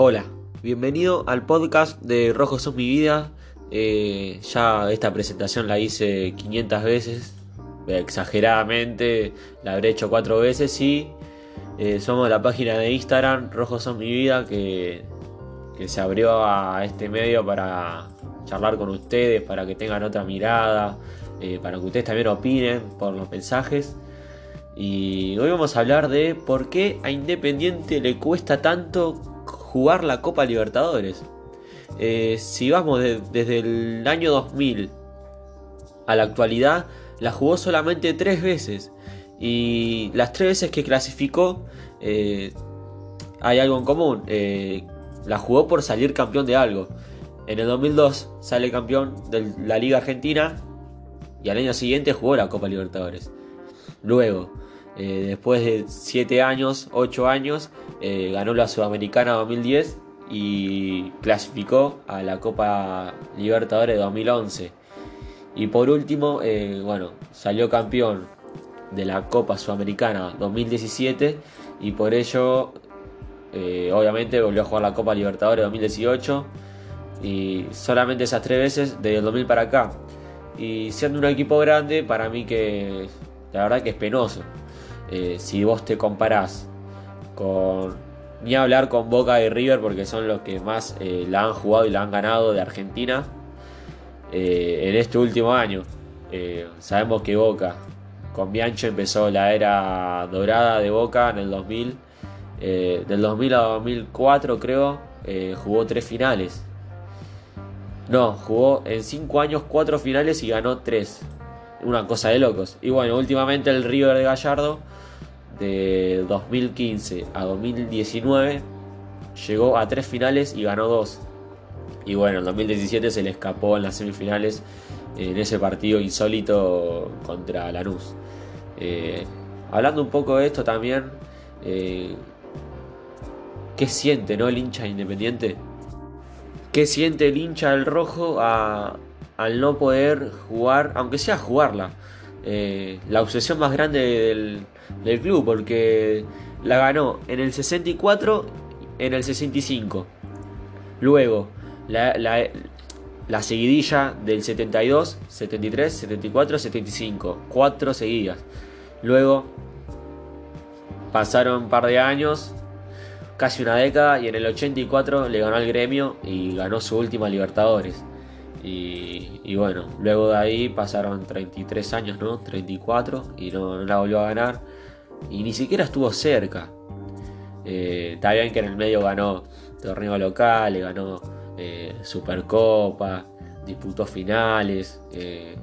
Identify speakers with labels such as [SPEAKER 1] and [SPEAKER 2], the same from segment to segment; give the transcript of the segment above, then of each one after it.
[SPEAKER 1] Hola, bienvenido al podcast de Rojos son mi vida. Eh, ya esta presentación la hice 500 veces, exageradamente, la habré hecho 4 veces y eh, somos la página de Instagram Rojos son mi vida que, que se abrió a este medio para charlar con ustedes, para que tengan otra mirada, eh, para que ustedes también opinen por los mensajes. Y hoy vamos a hablar de por qué a Independiente le cuesta tanto jugar la Copa Libertadores. Eh, si vamos desde el año 2000 a la actualidad, la jugó solamente tres veces. Y las tres veces que clasificó, eh, hay algo en común. Eh, la jugó por salir campeón de algo. En el 2002 sale campeón de la Liga Argentina y al año siguiente jugó la Copa Libertadores. Luego, eh, después de 7 años, 8 años, eh, ganó la Sudamericana 2010 y clasificó a la Copa Libertadores 2011. Y por último, eh, bueno, salió campeón de la Copa Sudamericana 2017 y por ello, obviamente, volvió a jugar la Copa Libertadores 2018 y solamente esas tres veces desde el 2000 para acá. Y siendo un equipo grande, para mí que la verdad que es penoso. Eh, si vos te comparás con. Ni hablar con Boca y River porque son los que más eh, la han jugado y la han ganado de Argentina eh, en este último año. sabemos que Boca con Biancho empezó la era dorada de Boca en el 2000. del 2000 a 2004 creo jugó tres finales. No, jugó en cinco años cuatro finales y ganó tres. Una cosa de locos. Y bueno, últimamente el River de Gallardo de 2015 a 2019 llegó a tres finales y ganó dos. Y bueno, en 2017 se le escapó en las semifinales en ese partido insólito contra Lanús. Eh, hablando un poco de esto también, eh, ¿qué siente ¿no? el hincha independiente? ¿Qué siente el hincha del rojo al no poder jugar, aunque sea jugarla? Eh, la obsesión más grande del, del club, porque la ganó en el 64, en el 65. Luego, la, la, seguidilla del 72, 73, 74, 75. Cuatro seguidas. Luego, pasaron un par de años, casi una década, y en el 84 le ganó al gremio y ganó su última Libertadores. Y, bueno, luego de ahí pasaron 33 años, ¿no? 34 y no, la volvió a ganar. Y ni siquiera estuvo cerca. Eh, está bien que en el medio ganó torneo local, le ganó eh, Supercopa, disputó finales, eh,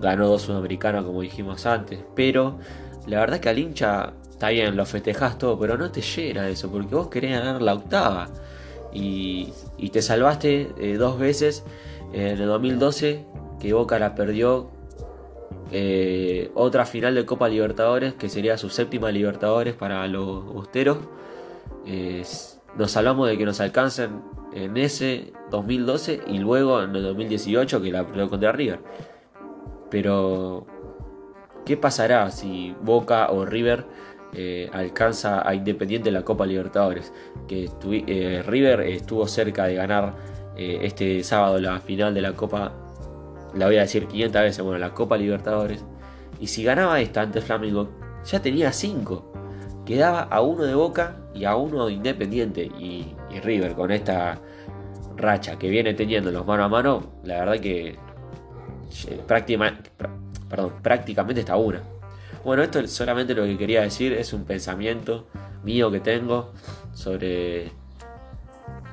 [SPEAKER 1] ganó dos sudamericanos como dijimos antes. Pero la verdad que al hincha está bien, lo festejás todo, pero no te llena eso, porque vos querés ganar la octava. Y te salvaste dos veces en el 2012 que Boca la perdió eh, otra final de Copa Libertadores que sería su séptima Libertadores para los Busteros nos hablamos de que nos alcancen en ese 2012 y luego en el 2018 que la perdió contra River pero ¿qué pasará si Boca o River eh, alcanza a Independiente en la Copa Libertadores? Que eh, River estuvo cerca de ganar eh, este sábado la final de la Copa, la voy a decir 500 veces, bueno, la Copa Libertadores. Y si ganaba esta ante Flamengo, ya tenía 5. Quedaba a uno de Boca y a uno de Independiente. Y, River con esta racha que viene teniendo los mano a mano, la verdad que eh, prácticamente, perdón, prácticamente está una. Bueno, esto es solamente lo que quería decir, es un pensamiento mío que tengo sobre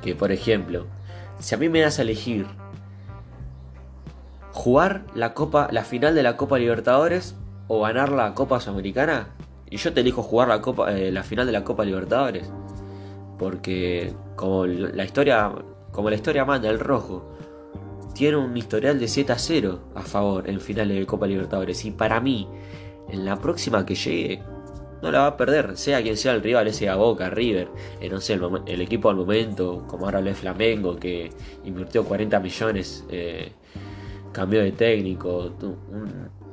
[SPEAKER 1] que, por ejemplo, si a mí me das a elegir jugar la Copa, la final de la Copa Libertadores o ganar la Copa Sudamericana, y yo te elijo jugar la Copa, eh, la final de la Copa Libertadores, porque como la historia, como la historia manda el rojo, tiene un historial de 7 a 0 a favor en finales de Copa Libertadores. Y para mí en la próxima que llegue no la va a perder, sea quien sea el rival, sea Boca, River, eh, no sé, el, equipo al momento, como ahora lo es Flamengo, que invirtió 40 millones, eh, cambió de técnico,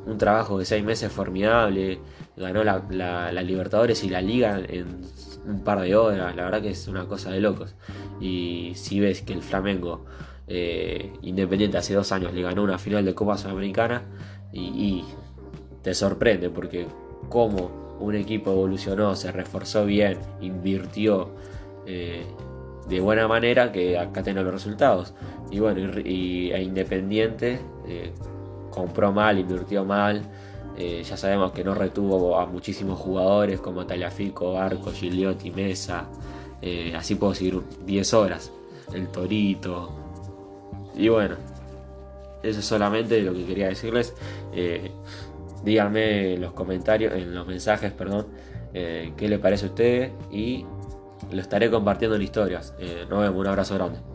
[SPEAKER 1] un trabajo de seis meses formidable, ganó la, Libertadores y la Liga en un par de horas, la verdad que es una cosa de locos. Y si ves que el Flamengo eh, Independiente hace dos años le ganó una final de Copa Sudamericana y, te sorprende porque como un equipo evolucionó, se reforzó bien, invirtió eh, de buena manera que acá tiene los resultados. Y bueno, e Independiente eh, compró mal, invirtió mal. Eh, ya sabemos que no retuvo a muchísimos jugadores como Taliafico, Arco, Gigliotti, Mesa. Así puedo seguir 10 horas. El Torito. Y bueno, eso es solamente lo que quería decirles. Eh, díganme en los comentarios, en los mensajes, perdón, qué les parece a ustedes y lo estaré compartiendo en historias. nos vemos, un abrazo grande.